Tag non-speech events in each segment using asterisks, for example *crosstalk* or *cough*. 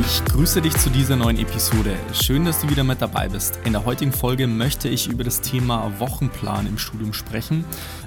Ich grüße dich zu dieser neuen Episode. Schön, dass du wieder mit dabei bist. In der heutigen Folge möchte ich über das Thema Wochenplan im Studium sprechen.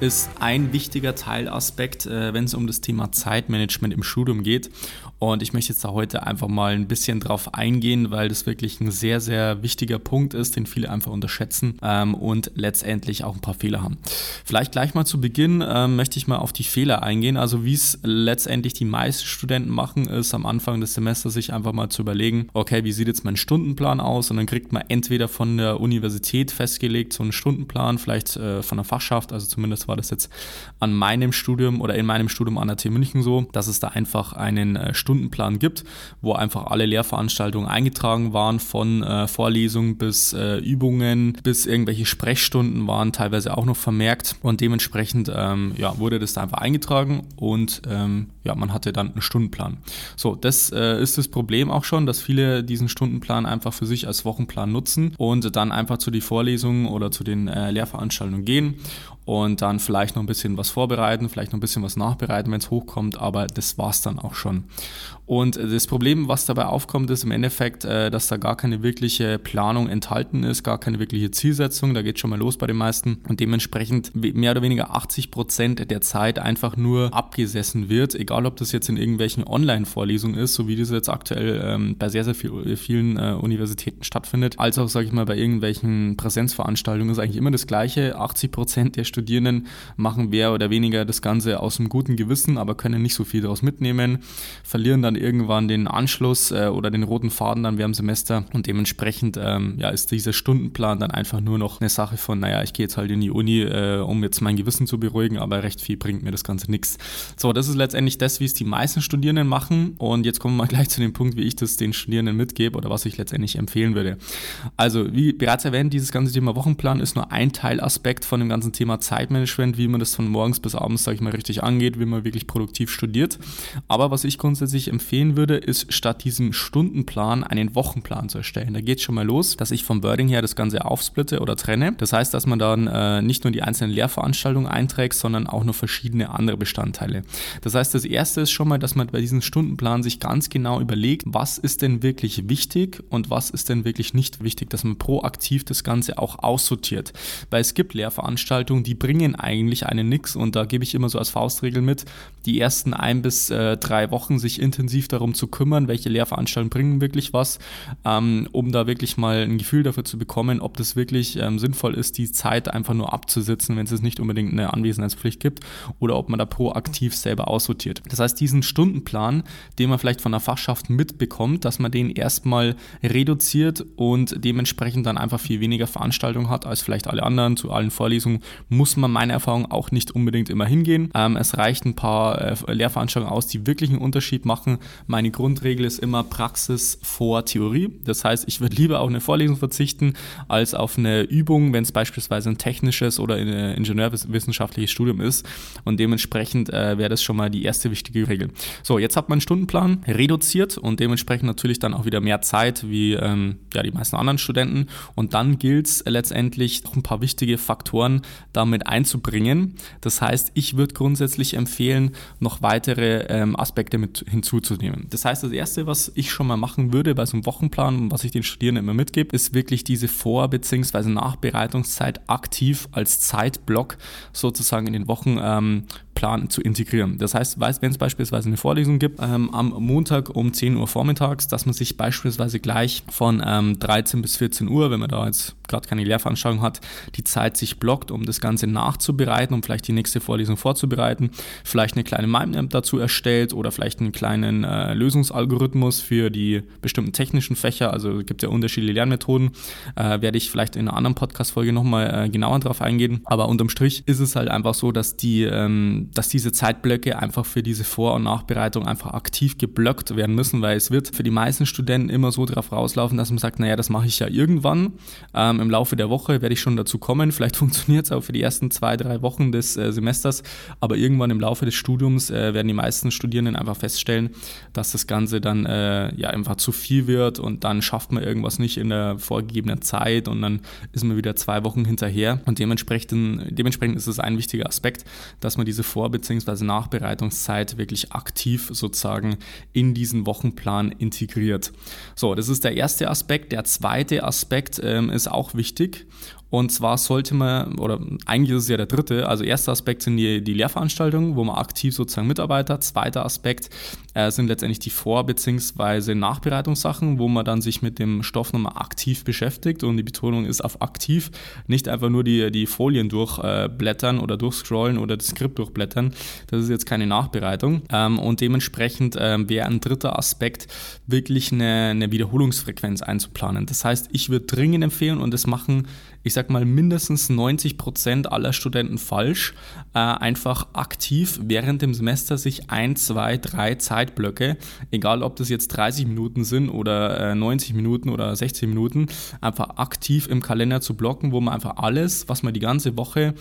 Ist ein wichtiger Teilaspekt, äh, wenn es um das Thema Zeitmanagement im Studium geht. Und ich möchte jetzt da heute einfach mal ein bisschen drauf eingehen, weil das wirklich ein sehr, sehr wichtiger Punkt ist, den viele einfach unterschätzen ähm, und letztendlich auch ein paar Fehler haben. Vielleicht gleich mal zu Beginn ähm, möchte ich mal auf die Fehler eingehen. Also wie es letztendlich die meisten Studenten machen, ist am Anfang des Semesters sich einfach mal zu überlegen, okay, wie sieht jetzt mein Stundenplan aus? Und dann kriegt man entweder von der Universität festgelegt so einen Stundenplan, vielleicht äh, von der Fachschaft, also zumindest war das jetzt an meinem Studium oder in meinem Studium an der TU München so, dass es da einfach einen äh, Stundenplan gibt, wo einfach alle Lehrveranstaltungen eingetragen waren, von äh, Vorlesungen bis äh, Übungen, bis irgendwelche Sprechstunden waren teilweise auch noch vermerkt und dementsprechend ähm, ja, wurde das da einfach eingetragen und ähm, ja, man hatte dann einen Stundenplan. So, das äh, ist das Problem auch schon, dass viele diesen Stundenplan einfach für sich als Wochenplan nutzen und dann einfach zu den Vorlesungen oder zu den äh, Lehrveranstaltungen gehen und dann vielleicht noch ein bisschen was vorbereiten, vielleicht noch ein bisschen was nachbereiten, wenn es hochkommt, aber das war es dann auch schon. Und das Problem, was dabei aufkommt, ist im Endeffekt, äh, dass da gar keine wirkliche Planung enthalten ist, gar keine wirkliche Zielsetzung. Da geht schon mal los bei den meisten. Und dementsprechend mehr oder weniger 80 Prozent der Zeit einfach nur abgesessen wird, egal ob das jetzt in irgendwelchen Online-Vorlesungen ist, so wie das jetzt aktuell ähm, bei sehr, sehr viel, vielen äh, Universitäten stattfindet, als auch, sage ich mal, bei irgendwelchen Präsenzveranstaltungen ist eigentlich immer das Gleiche. 80 Prozent der Studierenden machen mehr oder weniger das Ganze aus einem guten Gewissen, aber können nicht so viel daraus mitnehmen, verlieren dann irgendwann den Anschluss äh, oder den roten Faden dann während dem Semester und dementsprechend ähm, ja, ist dieser Stundenplan dann einfach nur noch eine Sache von, naja, ich gehe jetzt halt in die Uni, äh, um jetzt mein Gewissen zu beruhigen, aber recht viel bringt mir das Ganze nichts. So, das ist letztendlich das, wie es die meisten Studierenden machen und jetzt kommen wir mal *laughs* gleich zu dem Punkt, wie ich das den Studierenden mitgebe oder was ich letztendlich empfehlen würde. Also, wie bereits erwähnt, dieses ganze Thema Wochenplan ist nur ein Teilaspekt von dem ganzen Thema Zeitmanagement, wie man das von morgens bis abends, sage ich mal, richtig angeht, wie man wirklich produktiv studiert. Aber was ich grundsätzlich empfehle, empfehlen würde, ist statt diesem Stundenplan einen Wochenplan zu erstellen. Da geht es schon mal los, dass ich vom Wording her das Ganze aufsplitte oder trenne. Das heißt, dass man dann äh, nicht nur die einzelnen Lehrveranstaltungen einträgt, sondern auch noch verschiedene andere Bestandteile. Das heißt, das erste ist schon mal, dass man bei diesem Stundenplan sich ganz genau überlegt, was ist denn wirklich wichtig und was ist denn wirklich nicht wichtig, dass man proaktiv das Ganze auch aussortiert. Weil es gibt Lehrveranstaltungen, die bringen eigentlich einen nix und da gebe ich immer so als Faustregel mit, die ersten ein bis äh, drei Wochen sich intensiv darum zu kümmern, welche Lehrveranstaltungen bringen wirklich was, ähm, um da wirklich mal ein Gefühl dafür zu bekommen, ob das wirklich ähm, sinnvoll ist, die Zeit einfach nur abzusitzen, wenn es nicht unbedingt eine Anwesenheitspflicht gibt oder ob man da proaktiv selber aussortiert. Das heißt, diesen Stundenplan, den man vielleicht von der Fachschaft mitbekommt, dass man den erstmal reduziert und dementsprechend dann einfach viel weniger Veranstaltungen hat als vielleicht alle anderen. Zu allen Vorlesungen muss man meiner Erfahrung auch nicht unbedingt immer hingehen. Ähm, es reicht ein paar äh, Lehrveranstaltungen aus, die wirklich einen Unterschied machen. Meine Grundregel ist immer Praxis vor Theorie. Das heißt, ich würde lieber auf eine Vorlesung verzichten, als auf eine Übung, wenn es beispielsweise ein technisches oder ein ingenieurwissenschaftliches Studium ist. Und dementsprechend äh, wäre das schon mal die erste wichtige Regel. So, jetzt hat man einen Stundenplan reduziert und dementsprechend natürlich dann auch wieder mehr Zeit wie ähm, ja, die meisten anderen Studenten. Und dann gilt es letztendlich noch ein paar wichtige Faktoren damit einzubringen. Das heißt, ich würde grundsätzlich empfehlen, noch weitere ähm, Aspekte mit hinzuzufügen nehmen. Das heißt, das Erste, was ich schon mal machen würde bei so einem Wochenplan, was ich den Studierenden immer mitgebe, ist wirklich diese Vor- bzw. Nachbereitungszeit aktiv als Zeitblock sozusagen in den Wochen ähm, Plan zu integrieren. Das heißt, wenn es beispielsweise eine Vorlesung gibt, ähm, am Montag um 10 Uhr vormittags, dass man sich beispielsweise gleich von ähm, 13 bis 14 Uhr, wenn man da jetzt gerade keine Lehrveranstaltung hat, die Zeit sich blockt, um das Ganze nachzubereiten, um vielleicht die nächste Vorlesung vorzubereiten, vielleicht eine kleine Mindmap dazu erstellt oder vielleicht einen kleinen äh, Lösungsalgorithmus für die bestimmten technischen Fächer, also es gibt ja unterschiedliche Lernmethoden, äh, werde ich vielleicht in einer anderen Podcast-Folge nochmal äh, genauer drauf eingehen, aber unterm Strich ist es halt einfach so, dass die ähm, dass diese Zeitblöcke einfach für diese Vor- und Nachbereitung einfach aktiv geblockt werden müssen, weil es wird für die meisten Studenten immer so darauf rauslaufen, dass man sagt, naja, das mache ich ja irgendwann. Ähm, Im Laufe der Woche werde ich schon dazu kommen. Vielleicht *laughs* funktioniert es auch für die ersten zwei, drei Wochen des äh, Semesters, aber irgendwann im Laufe des Studiums äh, werden die meisten Studierenden einfach feststellen, dass das Ganze dann äh, ja einfach zu viel wird und dann schafft man irgendwas nicht in der vorgegebenen Zeit und dann ist man wieder zwei Wochen hinterher und dementsprechend, dementsprechend ist es ein wichtiger Aspekt, dass man diese Vor- bzw. Nachbereitungszeit wirklich aktiv sozusagen in diesen Wochenplan integriert. So, das ist der erste Aspekt. Der zweite Aspekt ähm, ist auch wichtig und zwar sollte man, oder eigentlich ist es ja der dritte, also erster Aspekt sind die, die Lehrveranstaltungen, wo man aktiv sozusagen mitarbeitet. Zweiter Aspekt äh, sind letztendlich die Vor- bzw. Nachbereitungssachen, wo man dann sich mit dem Stoff nochmal aktiv beschäftigt. Und die Betonung ist auf aktiv, nicht einfach nur die, die Folien durchblättern äh, oder durchscrollen oder das Skript durchblättern. Das ist jetzt keine Nachbereitung. Ähm, und dementsprechend äh, wäre ein dritter Aspekt wirklich eine, eine Wiederholungsfrequenz einzuplanen. Das heißt, ich würde dringend empfehlen und das machen ich sag mal, mindestens 90 Prozent aller Studenten falsch, äh, einfach aktiv während dem Semester sich ein, zwei, drei Zeitblöcke, egal ob das jetzt 30 Minuten sind oder äh, 90 Minuten oder 60 Minuten, einfach aktiv im Kalender zu blocken, wo man einfach alles, was man die ganze Woche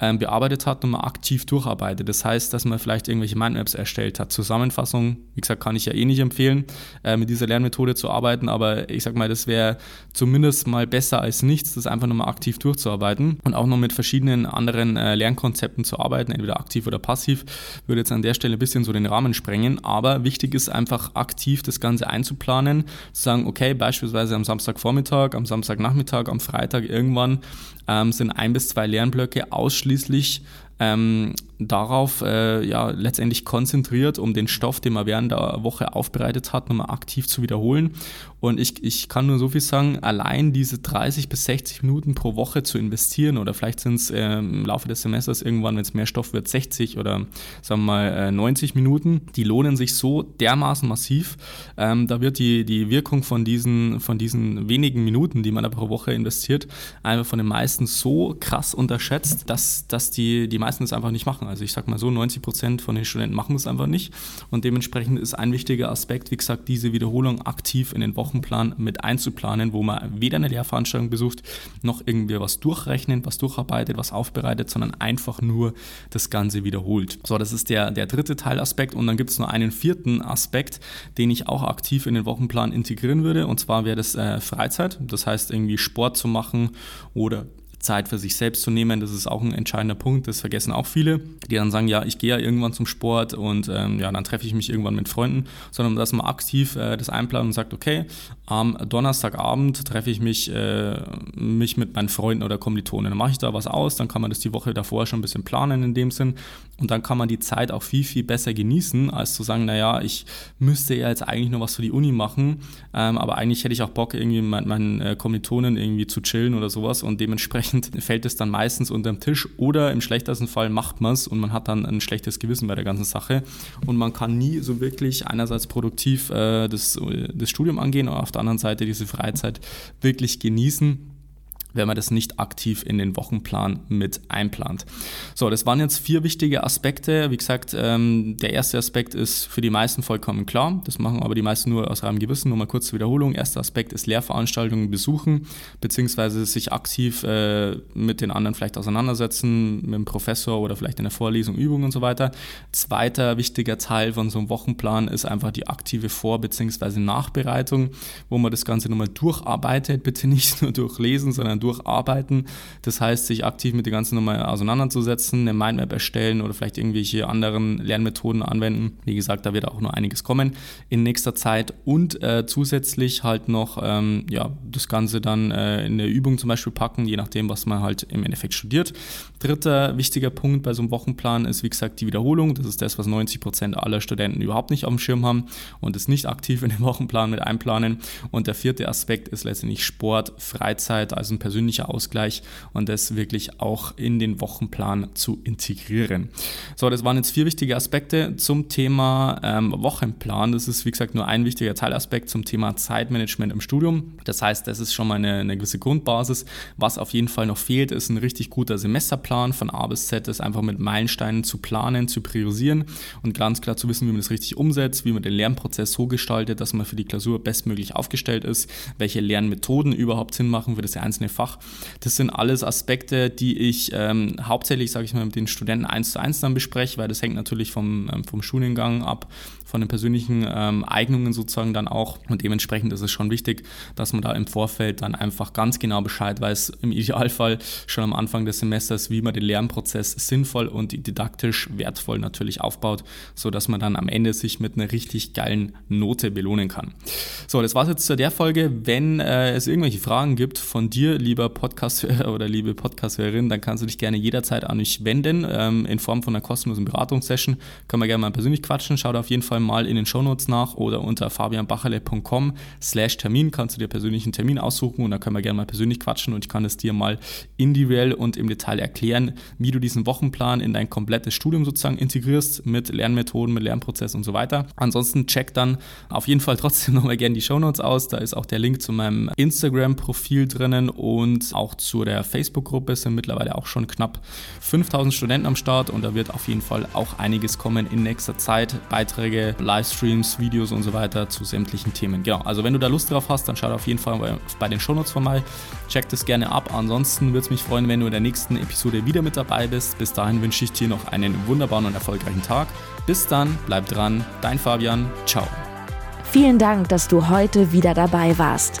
ähm, bearbeitet hat, nochmal aktiv durcharbeitet. Das heißt, dass man vielleicht irgendwelche Mindmaps erstellt hat. Zusammenfassung, wie gesagt, kann ich ja eh nicht empfehlen, äh, mit dieser Lernmethode zu arbeiten, aber ich sag mal, das wäre zumindest mal besser als nichts, das einfach nochmal aktiv durchzuarbeiten und auch noch mit verschiedenen anderen äh, Lernkonzepten zu arbeiten, entweder aktiv oder passiv, würde jetzt an der Stelle ein bisschen so den Rahmen sprengen, aber wichtig ist einfach aktiv das Ganze einzuplanen, zu sagen, okay, beispielsweise am Samstagvormittag, am Samstagnachmittag, am Freitag irgendwann ähm, sind ein bis zwei Lernblöcke ausschließlich ähm, darauf äh, ja, letztendlich konzentriert, um den Stoff, den man während der Woche aufbereitet hat, nochmal aktiv zu wiederholen. Und ich, ich kann nur so viel sagen, allein diese 30 bis 60 Minuten pro Woche zu investieren oder vielleicht sind es äh, im Laufe des Semesters irgendwann, wenn es mehr Stoff wird, 60 oder sagen wir mal äh, 90 Minuten, die lohnen sich so dermaßen massiv. Ähm, da wird die, die Wirkung von diesen, von diesen wenigen Minuten, die man da pro Woche investiert, einfach von den meisten so krass unterschätzt, dass, dass die, die meisten es einfach nicht machen. Also ich sag mal so, 90 Prozent von den Studenten machen es einfach nicht. Und dementsprechend ist ein wichtiger Aspekt, wie gesagt, diese Wiederholung aktiv in den Wochenplan mit einzuplanen, wo man weder eine Lehrveranstaltung besucht, noch irgendwie was durchrechnet, was durcharbeitet, was aufbereitet, sondern einfach nur das Ganze wiederholt. So, das ist der, der dritte Teilaspekt. Und dann gibt es noch einen vierten Aspekt, den ich auch aktiv in den Wochenplan integrieren würde. Und zwar wäre das äh, Freizeit. Das heißt, irgendwie Sport zu machen oder Zeit für sich selbst zu nehmen. Das ist auch ein entscheidender Punkt. Das vergessen auch viele, die dann sagen, ja, ich gehe ja irgendwann zum Sport und ähm, ja, dann treffe ich mich irgendwann mit Freunden, sondern dass man aktiv äh, das einplant und sagt, okay, am Donnerstagabend treffe ich mich, äh, mich mit meinen Freunden oder Kommilitonen. Dann mache ich da was aus, dann kann man das die Woche davor schon ein bisschen planen in dem Sinn und dann kann man die Zeit auch viel, viel besser genießen, als zu sagen, naja, ich müsste ja jetzt eigentlich nur was für die Uni machen, ähm, aber eigentlich hätte ich auch Bock, irgendwie mit meinen äh, Kommilitonen irgendwie zu chillen oder sowas und dementsprechend fällt es dann meistens unterm Tisch oder im schlechtesten Fall macht man es und man hat dann ein schlechtes Gewissen bei der ganzen Sache. Und man kann nie so wirklich einerseits produktiv äh, das, das Studium angehen und auf der anderen Seite diese Freizeit wirklich genießen wenn man das nicht aktiv in den Wochenplan mit einplant. So, das waren jetzt vier wichtige Aspekte. Wie gesagt, ähm, der erste Aspekt ist für die meisten vollkommen klar. Das machen aber die meisten nur aus reinem Gewissen. Nur mal kurz zur Wiederholung. Erster Aspekt ist Lehrveranstaltungen besuchen, beziehungsweise sich aktiv äh, mit den anderen vielleicht auseinandersetzen, mit dem Professor oder vielleicht in der Vorlesung, Übung und so weiter. Zweiter wichtiger Teil von so einem Wochenplan ist einfach die aktive Vor- bzw. Nachbereitung, wo man das Ganze nochmal durcharbeitet. Bitte nicht *laughs* nur durchlesen, sondern durcharbeiten. Das heißt, sich aktiv mit der ganzen Nummer auseinanderzusetzen, eine Mindmap erstellen oder vielleicht irgendwelche anderen Lernmethoden anwenden. Wie gesagt, da wird auch noch einiges kommen in nächster Zeit und äh, zusätzlich halt noch ähm, ja, das Ganze dann äh, in der Übung zum Beispiel packen, je nachdem, was man halt im Endeffekt studiert. Dritter wichtiger Punkt bei so einem Wochenplan ist, wie gesagt, die Wiederholung. Das ist das, was 90 Prozent aller Studenten überhaupt nicht auf dem Schirm haben und es nicht aktiv in den Wochenplan mit einplanen. Und der vierte Aspekt ist letztendlich Sport, Freizeit, also ein persönlicher Ausgleich und das wirklich auch in den Wochenplan zu integrieren. So, das waren jetzt vier wichtige Aspekte zum Thema ähm, Wochenplan. Das ist, wie gesagt, nur ein wichtiger Teilaspekt zum Thema Zeitmanagement im Studium. Das heißt, das ist schon mal eine, eine gewisse Grundbasis. Was auf jeden Fall noch fehlt, ist ein richtig guter Semesterplan von A bis Z, das einfach mit Meilensteinen zu planen, zu priorisieren und ganz klar zu wissen, wie man das richtig umsetzt, wie man den Lernprozess so gestaltet, dass man für die Klausur bestmöglich aufgestellt ist, welche Lernmethoden überhaupt Sinn machen für das einzelne Fach. Das sind alles Aspekte, die ich ähm, hauptsächlich, sage ich mal, mit den Studenten eins zu eins dann bespreche, weil das hängt natürlich vom, ähm, vom Studiengang ab, von den persönlichen ähm, Eignungen sozusagen dann auch. Und dementsprechend ist es schon wichtig, dass man da im Vorfeld dann einfach ganz genau Bescheid weiß, im Idealfall schon am Anfang des Semesters, wie man den Lernprozess sinnvoll und didaktisch wertvoll natürlich aufbaut, sodass man dann am Ende sich mit einer richtig geilen Note belohnen kann. So, das war's jetzt zu der Folge. Wenn äh, es irgendwelche Fragen gibt von dir, lieber Podcast-Hörer oder liebe Podcast-Hörerin, dann kannst du dich gerne jederzeit an mich wenden, ähm, in Form von einer kostenlosen Beratungssession. Können wir gerne mal persönlich quatschen. Schau da auf jeden Fall mal in den Shownotes nach oder unter fabianbacherle.com slash Termin kannst du dir persönlich einen Termin aussuchen und dann können wir gerne mal persönlich quatschen und ich kann es dir mal individuell und im Detail erklären, wie du diesen Wochenplan in dein komplettes Studium sozusagen integrierst mit Lernmethoden, mit Lernprozess und so weiter. Ansonsten check dann auf jeden Fall trotzdem *laughs* nochmal gerne die Shownotes aus. Da ist auch der Link zu meinem Instagram-Profil drinnen und auch zu der Facebook-Gruppe sind mittlerweile auch schon knapp 5000 Studenten am Start und da wird auf jeden Fall auch einiges kommen in nächster Zeit. Beiträge, Livestreams, Videos und so weiter zu sämtlichen Themen. Genau, also wenn du da Lust drauf hast, dann schau auf jeden Fall bei den Shownotes vorbei. Check das gerne ab. Ansonsten würde es mich freuen, wenn du in der nächsten Episode wieder mit dabei bist. Bis dahin wünsche ich dir noch einen wunderbaren und erfolgreichen Tag. Bis dann, bleib dran. Dein Fabian. Ciao. Vielen Dank, dass du heute wieder dabei warst.